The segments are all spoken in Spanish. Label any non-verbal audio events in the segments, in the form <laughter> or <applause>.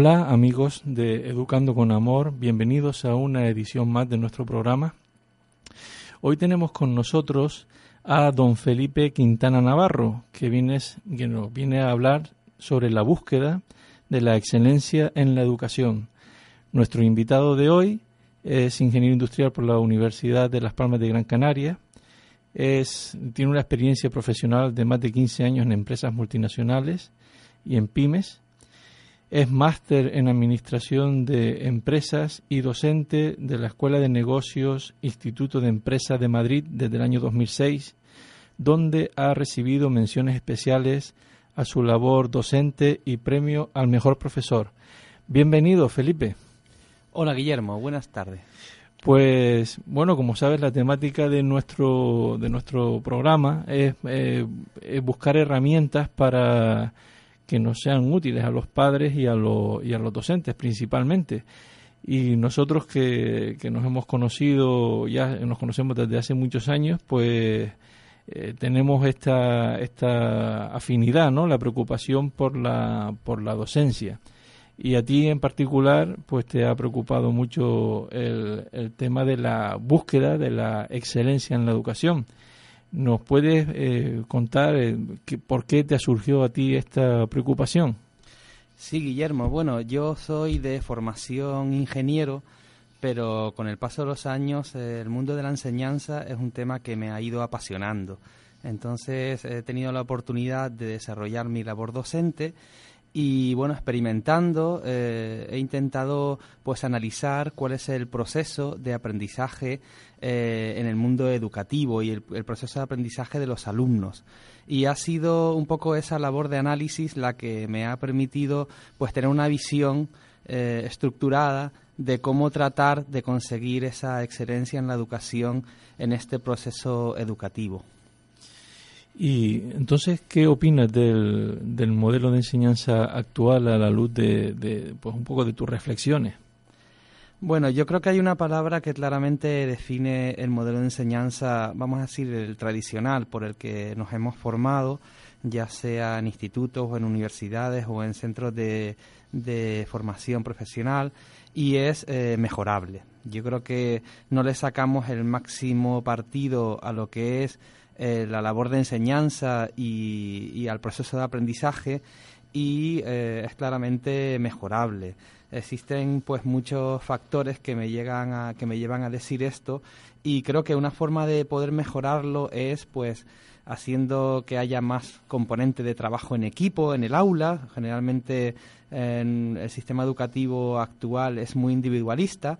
Hola amigos de Educando con Amor, bienvenidos a una edición más de nuestro programa. Hoy tenemos con nosotros a don Felipe Quintana Navarro, que viene, que nos viene a hablar sobre la búsqueda de la excelencia en la educación. Nuestro invitado de hoy es ingeniero industrial por la Universidad de Las Palmas de Gran Canaria. Es, tiene una experiencia profesional de más de 15 años en empresas multinacionales y en pymes es máster en Administración de Empresas y docente de la Escuela de Negocios Instituto de Empresas de Madrid desde el año 2006, donde ha recibido menciones especiales a su labor docente y premio al mejor profesor. Bienvenido, Felipe. Hola, Guillermo. Buenas tardes. Pues bueno, como sabes, la temática de nuestro de nuestro programa es, eh, es buscar herramientas para que nos sean útiles a los padres y a, los y a los docentes principalmente. Y nosotros que, que, nos hemos conocido, ya nos conocemos desde hace muchos años, pues eh, tenemos esta, esta afinidad, ¿no? La preocupación por la, por la docencia. Y a ti en particular, pues te ha preocupado mucho el, el tema de la búsqueda de la excelencia en la educación. ¿Nos puedes eh, contar eh, que, por qué te ha surgido a ti esta preocupación? Sí, Guillermo. Bueno, yo soy de formación ingeniero, pero con el paso de los años eh, el mundo de la enseñanza es un tema que me ha ido apasionando. Entonces he tenido la oportunidad de desarrollar mi labor docente y bueno experimentando eh, he intentado pues analizar cuál es el proceso de aprendizaje eh, en el mundo educativo y el, proceso de aprendizaje de los alumnos y ha sido un poco esa labor de análisis la que me ha permitido pues tener una visión eh, estructurada de cómo tratar de conseguir esa excelencia en la educación en este proceso educativo. Y entonces, ¿qué opinas del, del, modelo de enseñanza actual a la luz de, pues un poco de tus reflexiones? Bueno, yo creo que hay una palabra que claramente define el modelo de enseñanza, vamos a decir, el tradicional por el que nos hemos formado, ya sea en institutos o en universidades o en centros de, de formación profesional, y es eh, mejorable. Yo creo que no le sacamos el máximo partido a lo que es eh, la labor de enseñanza y, al proceso de aprendizaje y eh, es claramente mejorable. Existen pues muchos factores que me llegan a, que me llevan a decir esto y creo que una forma de poder mejorarlo es pues haciendo que haya más componente de trabajo en equipo en el aula. Generalmente en el sistema educativo actual es muy individualista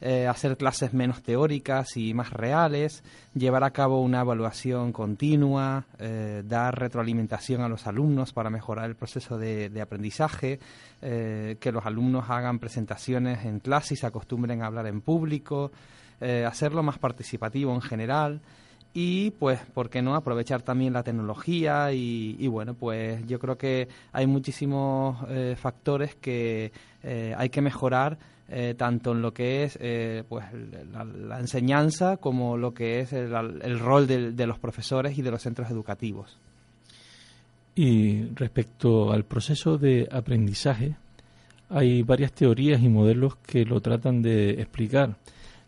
eh, hacer clases menos teóricas y más reales, llevar a cabo una evaluación continua, eh, dar retroalimentación a los alumnos para mejorar el proceso de, de aprendizaje, eh, que los alumnos hagan presentaciones en clase y se acostumbren a hablar en público, eh, hacerlo más participativo en general y pues, ¿por qué no? Aprovechar también la tecnología y, bueno, pues yo creo que hay muchísimos eh, factores que hay que mejorar eh, tanto en lo que es eh, pues la, enseñanza como lo que es el, rol de, los profesores y de los centros educativos. Y respecto al proceso de aprendizaje, hay varias teorías y modelos que lo tratan de explicar.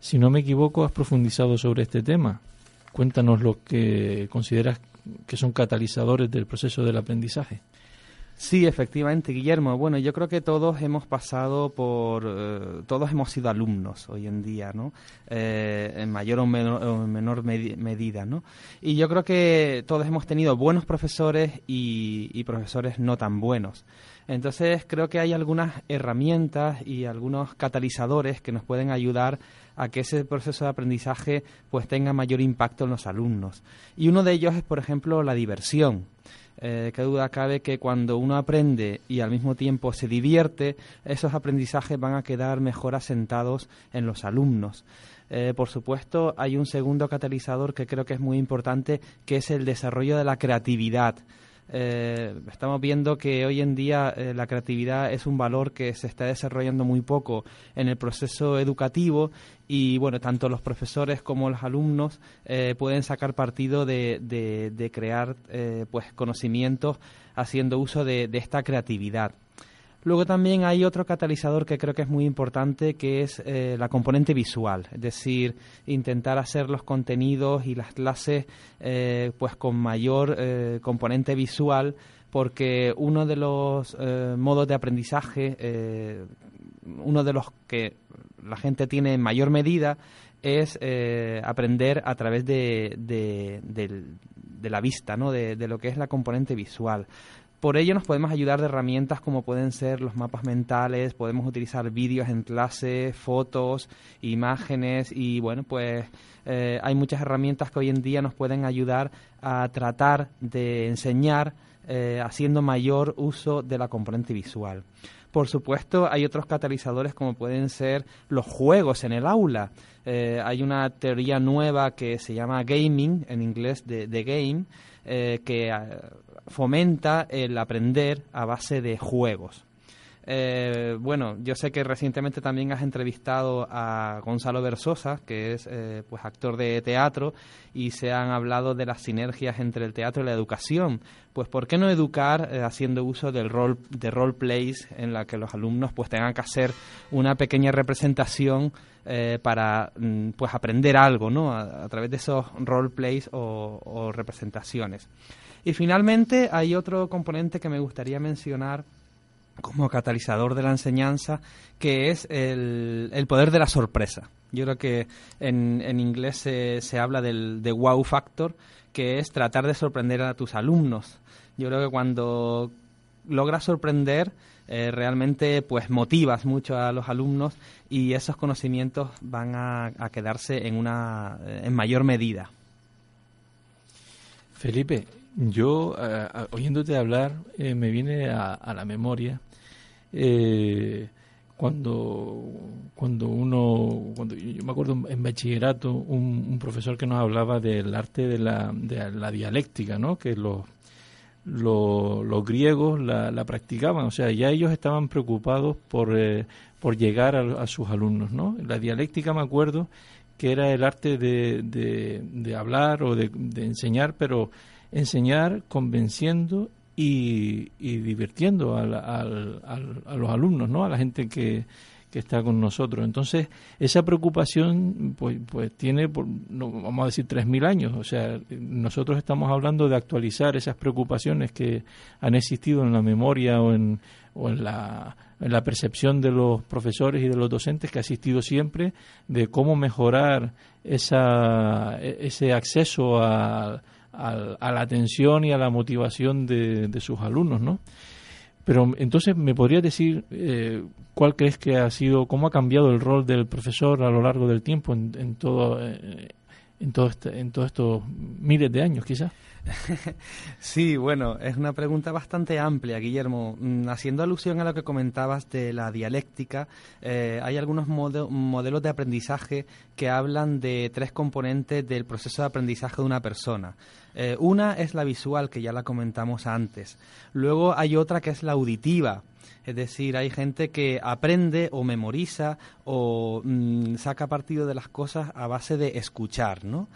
Si no me equivoco, has profundizado sobre este tema. Cuéntanos lo que consideras que son catalizadores del proceso del aprendizaje. Sí, efectivamente, Guillermo. Bueno, yo creo que todos hemos pasado por, eh, todos hemos sido alumnos hoy en día, ¿no? Eh, en mayor o menor, medida, ¿no? Y yo creo que todos hemos tenido buenos profesores y, profesores no tan buenos. Entonces creo que hay algunas herramientas y algunos catalizadores que nos pueden ayudar a que ese proceso de aprendizaje pues tenga mayor impacto en los alumnos. Y uno de ellos es, por ejemplo, la diversión. Eh, qué duda cabe que cuando uno aprende y al mismo tiempo se divierte, esos aprendizajes van a quedar mejor asentados en los alumnos. Eh, por supuesto, hay un segundo catalizador que creo que es muy importante, que es el desarrollo de la creatividad. Eh, estamos viendo que hoy en día eh, la creatividad es un valor que se está desarrollando muy poco en el proceso educativo y bueno, tanto los profesores como los alumnos eh, pueden sacar partido de, de, crear pues conocimientos haciendo uso de esta creatividad. Luego también hay otro catalizador que creo que es muy importante, que es eh, la componente visual, es decir, intentar hacer los contenidos y las clases eh, pues con mayor eh, componente visual, porque uno de los modos de aprendizaje, uno de los que la gente tiene en mayor medida, es aprender a través de, de, la vista, ¿no? De, de, lo que es la componente visual. Por ello nos podemos ayudar de herramientas como pueden ser los mapas mentales, podemos utilizar vídeos en clase, fotos, imágenes y bueno, pues eh, hay muchas herramientas que hoy en día nos pueden ayudar a tratar de enseñar eh, haciendo mayor uso de la componente visual. Por supuesto, hay otros catalizadores como pueden ser los juegos en el aula. Eh, hay una teoría nueva que se llama gaming, en inglés de, game, que fomenta el aprender a base de juegos. Eh, bueno, yo sé que recientemente también has entrevistado a Gonzalo Versosa, que es eh, pues actor de teatro, y se han hablado de las sinergias entre el teatro y la educación. Pues ¿por qué no educar eh, haciendo uso del rol de role plays en la que los alumnos pues tengan que hacer una pequeña representación para mm, pues aprender algo, ¿no? A, través de esos role plays o representaciones. Y finalmente hay otro componente que me gustaría mencionar como catalizador de la enseñanza, que es el, el poder de la sorpresa. Yo creo que en, en inglés se, se habla del de wow factor, que es tratar de sorprender a tus alumnos. Yo creo que cuando logras sorprender, eh, realmente pues motivas mucho a los alumnos y esos conocimientos van a, a quedarse en una en mayor medida. Felipe, yo, eh, oyéndote hablar, eh, me viene a, la memoria eh, cuando, cuando uno, cuando yo me acuerdo en bachillerato, un, profesor que nos hablaba del arte de la, de la dialéctica, ¿no? Que los, los, griegos la, la, practicaban, o sea, ya ellos estaban preocupados por, por llegar a, sus alumnos, ¿no? La dialéctica, me acuerdo, que era el arte de, de, de hablar o de, de enseñar, pero enseñar convenciendo y, divirtiendo a los alumnos, ¿no? A la gente que, está con nosotros. Entonces, esa preocupación, pues, pues tiene, no, vamos a decir, 3.000 años. O sea, nosotros estamos hablando de actualizar esas preocupaciones que han existido en la memoria o en, o en la, en la percepción de los profesores y de los docentes que ha existido siempre de cómo mejorar esa, e, ese acceso a a, la atención y a la motivación de, sus alumnos, ¿no? Pero entonces, ¿me podrías decir eh, cuál crees que ha sido, cómo ha cambiado el rol del profesor a lo largo del tiempo en, todo, eh, en, todo este, en todos estos miles de años, quizás? <laughs> Sí, bueno, es una pregunta bastante amplia, Guillermo. Mm, haciendo alusión a lo que comentabas de la dialéctica, eh, hay algunos modelos de aprendizaje que hablan de tres componentes del proceso de aprendizaje de una persona. Eh, una es la visual, que ya la comentamos antes. Luego hay otra que es la auditiva. Es decir, hay gente que aprende o memoriza o mm, saca partido de las cosas a base de escuchar, ¿no?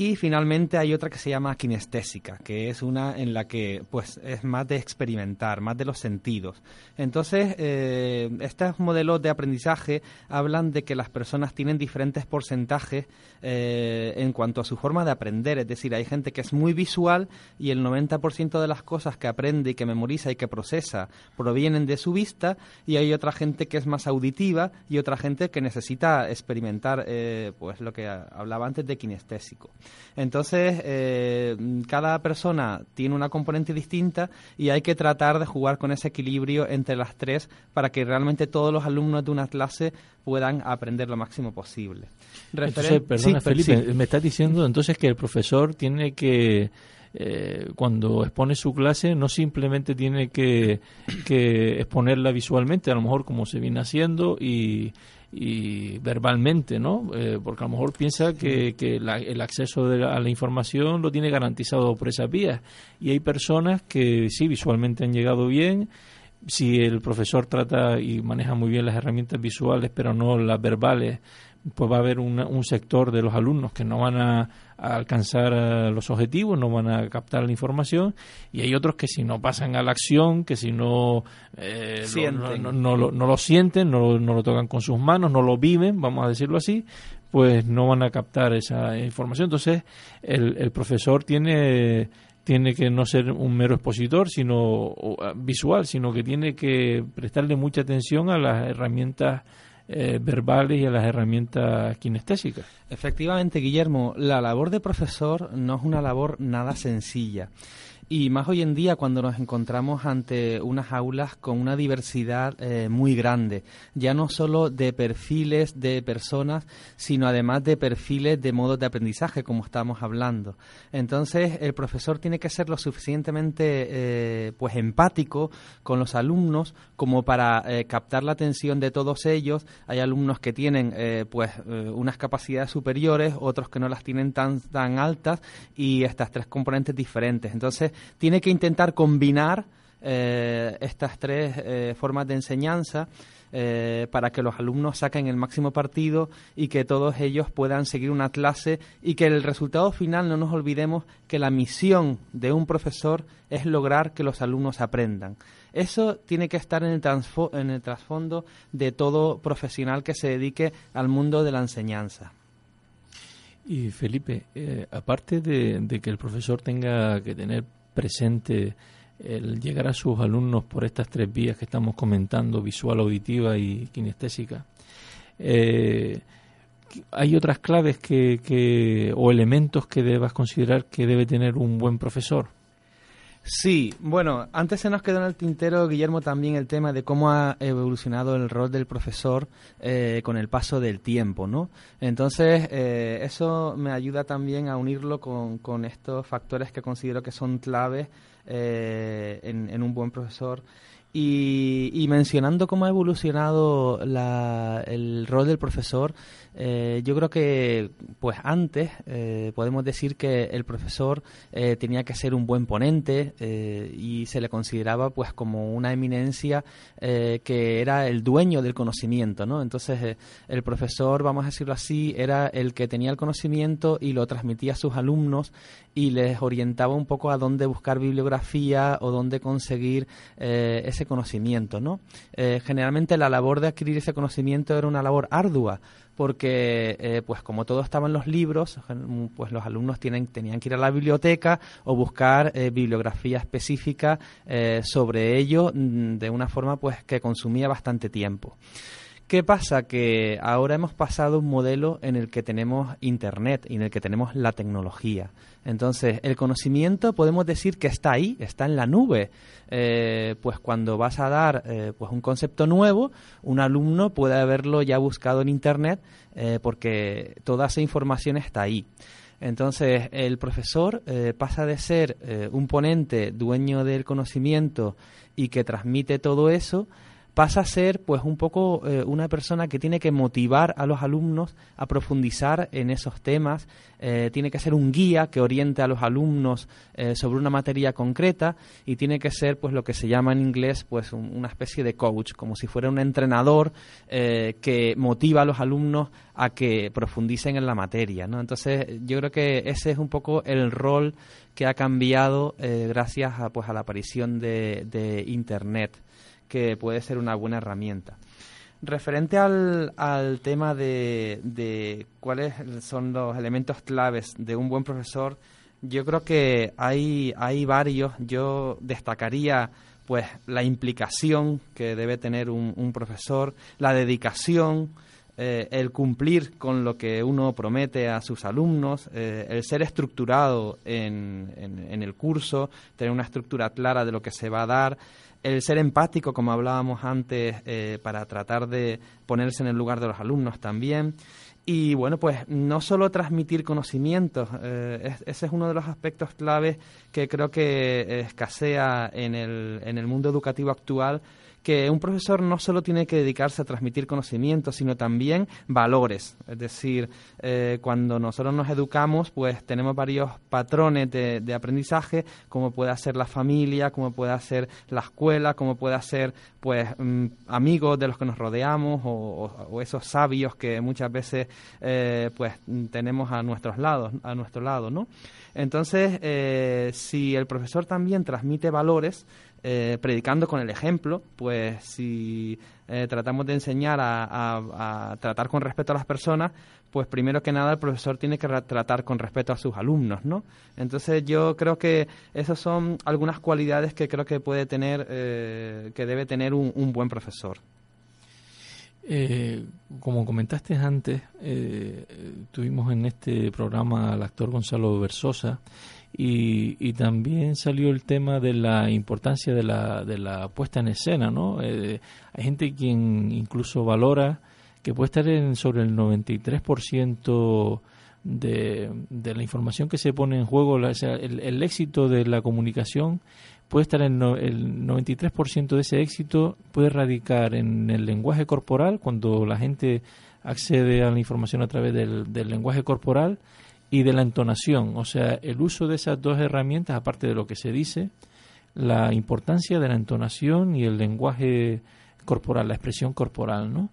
Y finalmente hay otra que se llama kinestésica, que es una en la que pues es más de experimentar, más de los sentidos. Entonces, eh, estos modelos de aprendizaje hablan de que las personas tienen diferentes porcentajes eh, en cuanto a su forma de aprender. Es decir, hay gente que es muy visual y el 90% de las cosas que aprende y que memoriza y que procesa provienen de su vista y hay otra gente que es más auditiva y otra gente que necesita experimentar eh, pues lo que hablaba antes de kinestésico. Entonces, eh, cada persona tiene una componente distinta y hay que tratar de jugar con ese equilibrio entre las tres para que realmente todos los alumnos de una clase puedan aprender lo máximo posible. entonces, perdona, Felipe, me estás diciendo entonces que el profesor tiene que eh, cuando expone su clase no simplemente tiene que, que, exponerla visualmente, a lo mejor como se viene haciendo y, y verbalmente, ¿no? Eh, porque a lo mejor piensa que, que el acceso a la información lo tiene garantizado por esas vías. Y hay personas que sí, visualmente han llegado bien. Si el profesor trata y maneja muy bien las herramientas visuales, pero no las verbales, pues va a haber un sector de los alumnos que no van a, alcanzar eh, los objetivos, no van a captar la información, y hay otros que si no pasan a la acción, que si no, eh, no, no, lo, sienten, no, no lo tocan con sus manos, no lo viven, vamos a decirlo así, pues no van a captar esa información. Entonces, el, el profesor tiene tiene que no ser un mero expositor, sino visual, sino que tiene que prestarle mucha atención a las herramientas eh, verbales y a las herramientas kinestésicas. Efectivamente, Guillermo, la labor de profesor no es una labor nada sencilla. Y más hoy en día cuando nos encontramos ante unas aulas con una diversidad eh, muy grande, ya no solo de perfiles de personas, sino además de perfiles de modos de aprendizaje, como estamos hablando. Entonces, el profesor tiene que ser lo suficientemente eh, pues empático con los alumnos como para eh, captar la atención de todos ellos. Hay alumnos que tienen pues unas capacidades superiores, otros que no las tienen tan, tan altas y estas tres componentes diferentes. Entonces, tiene que intentar combinar eh, estas tres eh, formas de enseñanza eh, para que los alumnos saquen el máximo partido y que todos ellos puedan seguir una clase y que el resultado final no nos olvidemos que la misión de un profesor es lograr que los alumnos aprendan. Eso tiene que estar en el, en el trasfondo de todo profesional que se dedique al mundo de la enseñanza. Y Felipe, aparte de, que el profesor tenga que tener presente el llegar a sus alumnos por estas tres vías que estamos comentando, visual, auditiva y kinestésica. Eh, ¿Hay otras claves que, o elementos que debas considerar que debe tener un buen profesor? Sí, bueno, antes se nos quedó en el tintero, Guillermo, también el tema de cómo ha evolucionado el rol del profesor eh, con el paso del tiempo, ¿no? Entonces, eh, eso me ayuda también a unirlo con, con estos factores que considero que son claves eh, en, en, un buen profesor y, mencionando cómo ha evolucionado el rol del profesor, eh, yo creo que, pues antes, eh, podemos decir que el profesor eh, tenía que ser un buen ponente y se le consideraba, pues, como una eminencia que era el dueño del conocimiento, ¿no? Entonces, el profesor, vamos a decirlo así, era el que tenía el conocimiento y lo transmitía a sus alumnos y les orientaba un poco a dónde buscar bibliografía o dónde conseguir ese conocimiento, ¿no? Eh, generalmente la labor de adquirir ese conocimiento era una labor ardua, porque eh, pues como todo estaba en los libros, pues los alumnos tienen, tenían que ir a la biblioteca o buscar eh, bibliografía específica sobre ello mm, de una forma pues que consumía bastante tiempo. ¿Qué pasa? Que ahora hemos pasado un modelo en el que tenemos Internet y en el que tenemos la tecnología. Entonces, el conocimiento podemos decir que está ahí, está en la nube. Eh, pues cuando vas a dar eh, pues un concepto nuevo, un alumno puede haberlo ya buscado en Internet eh, porque toda esa información está ahí. Entonces, el profesor pasa de ser un ponente dueño del conocimiento y que transmite todo eso pasa a ser pues un poco eh, una persona que tiene que motivar a los alumnos a profundizar en esos temas, eh, tiene que ser un guía que oriente a los alumnos eh, sobre una materia concreta y tiene que ser pues lo que se llama en inglés pues una especie de coach, como si fuera un entrenador que motiva a los alumnos a que profundicen en la materia. Entonces yo creo que ese es un poco el rol que ha cambiado gracias a, pues a la aparición de internet que puede ser una buena herramienta. Referente al, al tema de, de, cuáles son los elementos claves de un buen profesor, yo creo que hay, hay varios. Yo destacaría pues la implicación que debe tener un, profesor, la dedicación, eh, el cumplir con lo que uno promete a sus alumnos, eh, el ser estructurado en, en, el curso, tener una estructura clara de lo que se va a dar, el ser empático, como hablábamos antes, eh, para tratar de ponerse en el lugar de los alumnos también. Y bueno, pues no solo transmitir conocimientos, eh, ese es uno de los aspectos claves que creo que escasea en el, en el mundo educativo actual, que un profesor no solo tiene que dedicarse a transmitir conocimientos, sino también valores. Es decir, eh, cuando nosotros nos educamos, pues tenemos varios patrones de, aprendizaje, como puede ser la familia, como puede ser la escuela, como puede ser pues mm, amigos de los que nos rodeamos o, esos sabios que muchas veces eh, pues tenemos a nuestros lados, a nuestro lado, ¿no? Entonces, eh, si el profesor también transmite valores, eh, predicando con el ejemplo, pues si eh, tratamos de enseñar a, tratar con respeto a las personas, pues primero que nada el profesor tiene que tratar con respeto a sus alumnos, ¿no? Entonces yo creo que esas son algunas cualidades que creo que puede tener, eh, que debe tener un, buen profesor. como comentaste antes, tuvimos en este programa al actor Gonzalo Versosa y, también salió el tema de la importancia de la, de la puesta en escena, ¿no? Eh, hay gente quien incluso valora que puede estar en sobre el 93% de, de la información que se pone en juego, el, éxito de la comunicación puede estar en el 93% de ese éxito puede radicar en el lenguaje corporal, cuando la gente accede a la información a través del, del lenguaje corporal, y de la entonación, o sea, el uso de esas dos herramientas, aparte de lo que se dice, la importancia de la entonación y el lenguaje corporal, la expresión corporal, ¿no?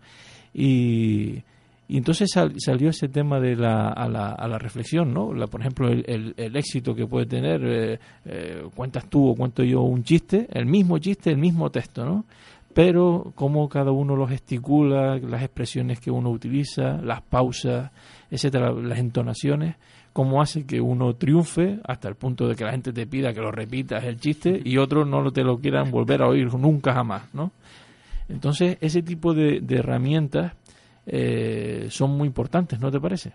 Y, entonces salió ese tema de la, a, la, a la reflexión, ¿no? La, por ejemplo, el, el, éxito que puede tener, eh, eh, cuentas tú o cuento yo un chiste, el mismo chiste, el mismo texto, ¿no? Pero cómo cada uno lo gesticula, las expresiones que uno utiliza, las pausas, etcétera, las entonaciones, cómo hace que uno triunfe hasta el punto de que la gente te pida que lo repitas el chiste y otros no te lo quieran volver a oír nunca jamás, ¿no? Entonces, ese tipo de, herramientas eh, son muy importantes, ¿no te parece?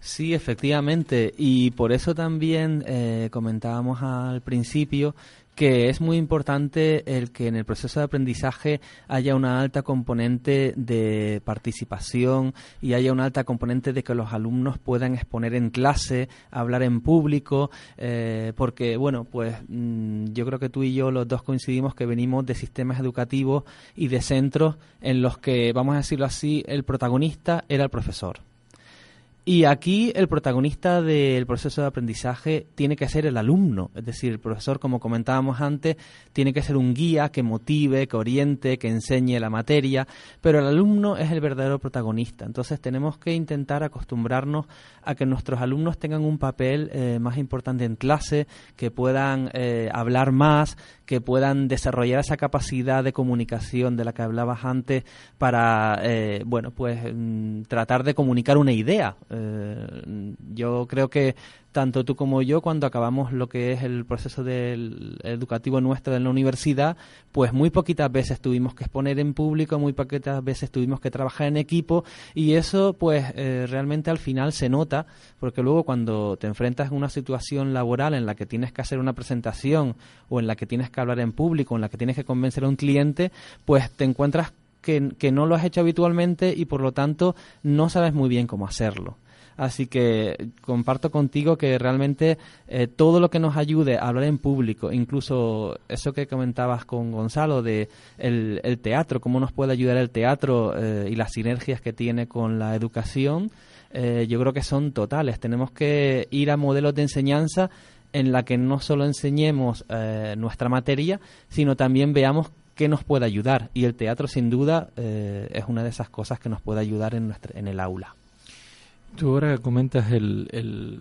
Sí, efectivamente, y por eso también eh, comentábamos al principio que es muy importante el que en el proceso de aprendizaje haya una alta componente de participación y haya una alta componente de que los alumnos puedan exponer en clase, hablar en público, eh, porque, bueno, pues mm, yo creo que tú y yo los dos coincidimos que venimos de sistemas educativos y de centros en los que, vamos a decirlo así, el protagonista era el profesor. Y aquí el protagonista del proceso de aprendizaje tiene que ser el alumno, es decir, el profesor, como comentábamos antes, tiene que ser un guía que motive, que oriente, que enseñe la materia, pero el alumno es el verdadero protagonista. Entonces tenemos que intentar acostumbrarnos a que nuestros alumnos tengan un papel eh, más importante en clase, que puedan eh, hablar más, que puedan desarrollar esa capacidad de comunicación de la que hablabas antes para, eh, bueno, pues mm, tratar de comunicar una idea. Eh, yo creo que tanto tú como yo, cuando acabamos lo que es el proceso del educativo nuestro en la universidad, pues muy poquitas veces tuvimos que exponer en público, muy poquitas veces tuvimos que trabajar en equipo y eso pues eh, realmente al final se nota, porque luego cuando te enfrentas a una situación laboral en la que tienes que hacer una presentación o en la que tienes que hablar en público, en la que tienes que convencer a un cliente, pues te encuentras que no lo has hecho habitualmente y por lo tanto no sabes muy bien cómo hacerlo. Así que comparto contigo que realmente eh, todo lo que nos ayude a hablar en público, incluso eso que comentabas con Gonzalo de el, teatro, cómo nos puede ayudar el teatro eh, y las sinergias que tiene con la educación, eh, yo creo que son totales. Tenemos que ir a modelos de enseñanza en la que no solo enseñemos nuestra materia, sino también veamos qué nos puede ayudar. Y el teatro, sin duda, es una de esas cosas que nos puede ayudar en, nuestra, en el aula. Tú ahora comentas el,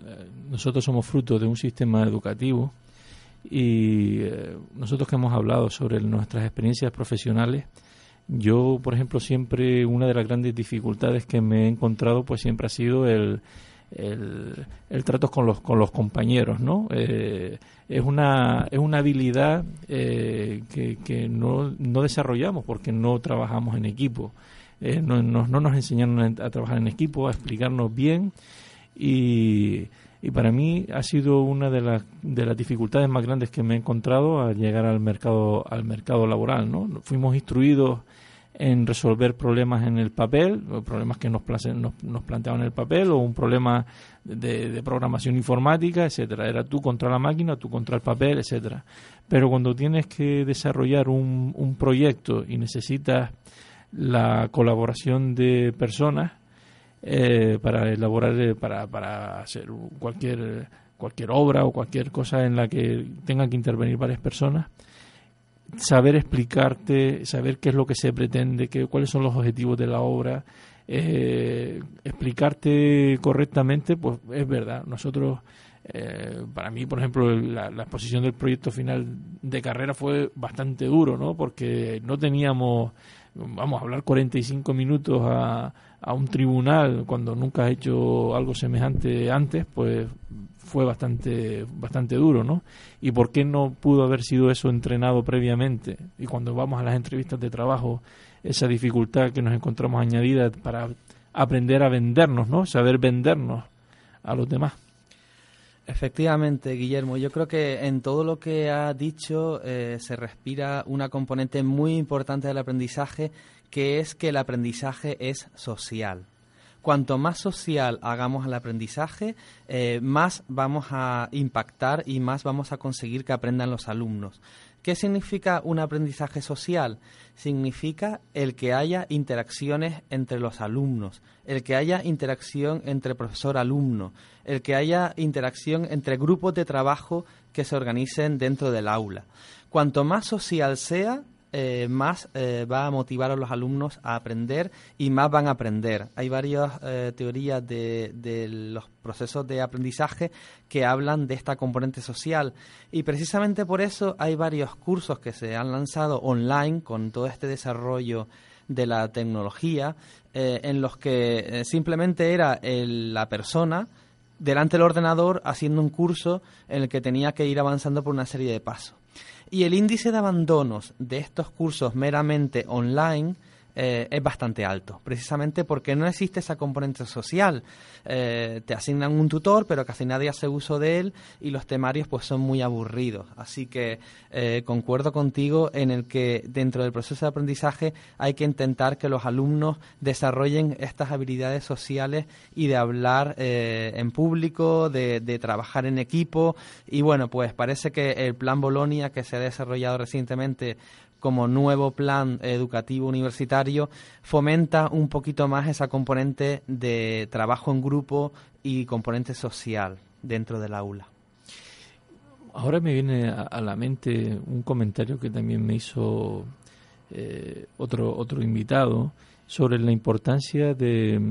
nosotros somos fruto de un sistema educativo y eh, nosotros que hemos hablado sobre nuestras experiencias profesionales, yo, por ejemplo, siempre una de las grandes dificultades que me he encontrado, pues siempre ha sido el, el, trato con los, con los compañeros, ¿no? Eh, es, una, es una habilidad eh, que, que no, no desarrollamos porque no trabajamos en equipo. Eh, no, nos enseñaron a, trabajar en equipo, a explicarnos bien y, para mí ha sido una de las, de las dificultades más grandes que me he encontrado al llegar al mercado, al mercado laboral. ¿no? Fuimos instruidos en resolver problemas en el papel, problemas que nos, nos, nos planteaban en el papel, o un problema de, programación informática, etcétera. Era tú contra la máquina, tú contra el papel, etcétera. Pero cuando tienes que desarrollar un proyecto y necesitas la colaboración de personas eh, para elaborar, eh, para, para hacer cualquier, cualquier obra o cualquier cosa en la que tengan que intervenir varias personas, saber explicarte, saber qué es lo que se pretende, qué, cuáles son los objetivos de la obra, eh, explicarte correctamente, pues es verdad. Nosotros, para mí, por ejemplo, la, la, exposición del proyecto final de carrera fue bastante duro, ¿no? Porque no teníamos vamos a hablar 45 minutos a, a un tribunal cuando nunca has hecho algo semejante antes, pues fue bastante bastante duro, ¿no? ¿Y por qué no pudo haber sido eso entrenado previamente? Y cuando vamos a las entrevistas de trabajo, esa dificultad que nos encontramos añadida para aprender a vendernos, ¿no? Saber vendernos a los demás. Efectivamente, Guillermo, yo creo que en todo lo que ha dicho eh, se respira una componente muy importante del aprendizaje, que es que el aprendizaje es social. Cuanto más social hagamos el aprendizaje, eh, más vamos a impactar y más vamos a conseguir que aprendan los alumnos. ¿Qué significa un aprendizaje social? Significa el que haya interacciones entre los alumnos, el que haya interacción entre profesor-alumno, el que haya interacción entre grupos de trabajo que se organicen dentro del aula. Cuanto más social sea, eh, más eh, va a motivar a los alumnos a aprender y más van a aprender. Hay varias eh, teorías de, de, los procesos de aprendizaje que hablan de esta componente social y precisamente por eso hay varios cursos que se han lanzado online con todo este desarrollo de la tecnología en los que simplemente era la persona delante del ordenador haciendo un curso en el que tenía que ir avanzando por una serie de pasos. Y el índice de abandonos de estos cursos meramente online eh, es bastante alto, precisamente porque no existe esa componente social. Eh, te asignan un tutor, pero casi nadie hace uso de él y los temarios pues son muy aburridos. Así que eh, concuerdo contigo en el que dentro del proceso de aprendizaje hay que intentar que los alumnos desarrollen estas habilidades sociales y de hablar en público, de, de trabajar en equipo y bueno, pues parece que el plan Bolonia que se ha desarrollado recientemente como nuevo plan educativo universitario fomenta un poquito más esa componente de trabajo en grupo y componente social dentro del aula. Ahora me viene a, la mente un comentario que también me hizo eh, otro, otro invitado sobre la importancia de,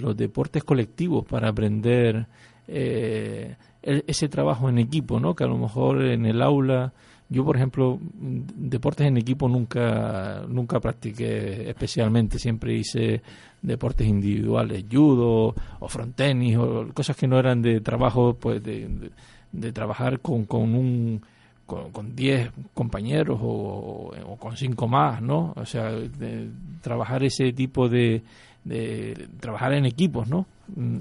los deportes colectivos para aprender eh, ese trabajo en equipo, ¿no? que a lo mejor en el aula yo, por ejemplo, deportes en equipo nunca, nunca practiqué especialmente. Siempre hice deportes individuales, judo o frontenis o cosas que no eran de trabajo, pues de, de, trabajar con, con un con 10 compañeros o, con 5 más, ¿no? O sea, trabajar ese tipo de, de trabajar en equipos, ¿no?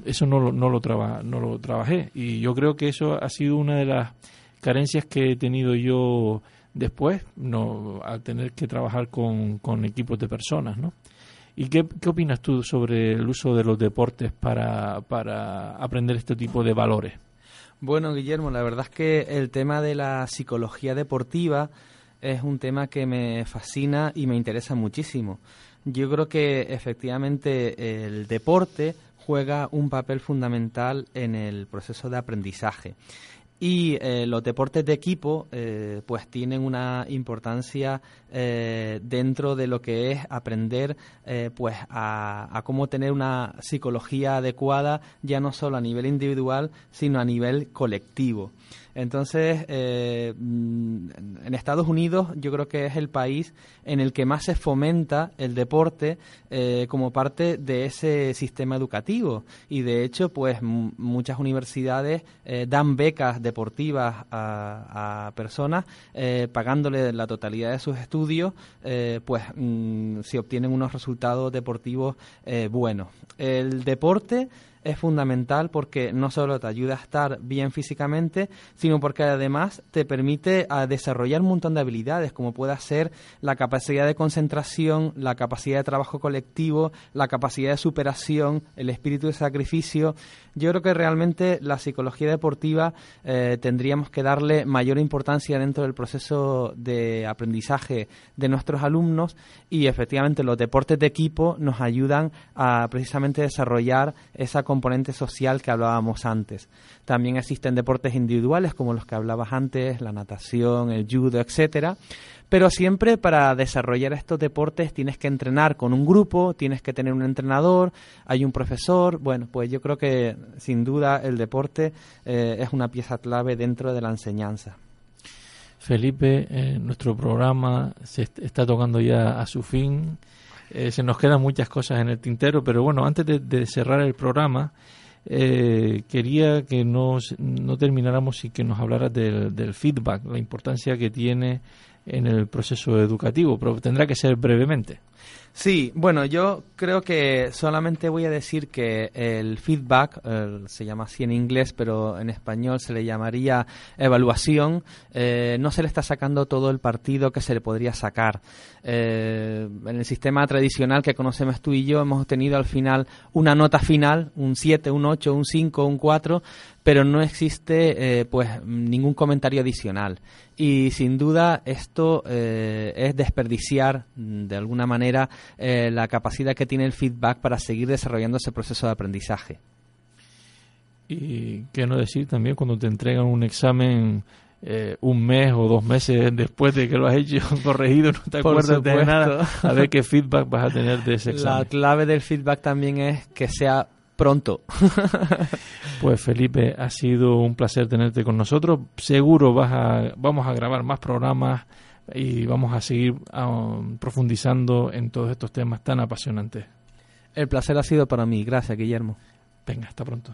Eso no no, lo no lo trabajé y yo creo que eso ha sido una de las carencias que he tenido yo después, no, al tener que trabajar con, con equipos de personas, ¿no? ¿Y qué, qué, opinas tú sobre el uso de los deportes para, para aprender este tipo de valores? Bueno, Guillermo, la verdad es que el tema de la psicología deportiva es un tema que me fascina y me interesa muchísimo. Yo creo que efectivamente el deporte juega un papel fundamental en el proceso de aprendizaje. Y eh, los deportes de equipo eh, pues tienen una importancia eh, dentro de lo que es aprender pues a, cómo tener una psicología adecuada ya no solo a nivel individual sino a nivel colectivo. Entonces, eh, mm, en Estados Unidos yo creo que es el país en el que más se fomenta el deporte eh, como parte de ese sistema educativo. Y de hecho, pues muchas universidades eh, dan becas deportivas a, personas pagándole la totalidad de sus estudios, pues mm, si obtienen unos resultados deportivos buenos. El deporte es fundamental porque no solo te ayuda a estar bien físicamente, sino porque además te permite a desarrollar un montón de habilidades, como puede ser la capacidad de concentración, la capacidad de trabajo colectivo, la capacidad de superación, el espíritu de sacrificio. Yo creo que realmente la psicología deportiva eh, tendríamos que darle mayor importancia dentro del proceso de aprendizaje de nuestros alumnos y efectivamente los deportes de equipo nos ayudan a precisamente desarrollar esa componente social que hablábamos antes. También existen deportes individuales como los que hablabas antes, la natación, el judo, etcétera. Pero siempre para desarrollar estos deportes tienes que entrenar con un grupo, tienes que tener un entrenador, hay un profesor. Bueno, pues yo creo que sin duda el deporte eh, es una pieza clave dentro de la enseñanza. Felipe, eh, nuestro programa se está tocando ya a su fin. Eh, se nos quedan muchas cosas en el tintero, pero bueno, antes de, cerrar el programa, eh, quería que nos, no termináramos y que nos hablaras del, del, feedback, la importancia que tiene en el proceso educativo, pero tendrá que ser brevemente. Sí, bueno, yo creo que solamente voy a decir que el feedback, se llama así en inglés, pero en español se le llamaría evaluación, eh, no se le está sacando todo el partido que se le podría sacar. Eh, en el sistema tradicional que conocemos tú y yo hemos obtenido al final una nota final, un 7, un 8, un 5, un 4, pero no existe eh, pues ningún comentario adicional. Y sin duda esto eh, es desperdiciar mm, de alguna manera eh, la capacidad que tiene el feedback para seguir desarrollando ese proceso de aprendizaje. Y qué no decir también cuando te entregan un examen un mes o dos meses después de que lo has hecho <laughs> corregido, no te acuerdas de nada, a ver qué feedback vas a tener de ese examen. La clave del feedback también es que sea pronto. <laughs> pues Felipe, ha sido un placer tenerte con nosotros. Seguro vas a, vamos a grabar más programas y vamos a seguir um, profundizando en todos estos temas tan apasionantes. El placer ha sido para mí. Gracias, Guillermo. Venga, hasta pronto.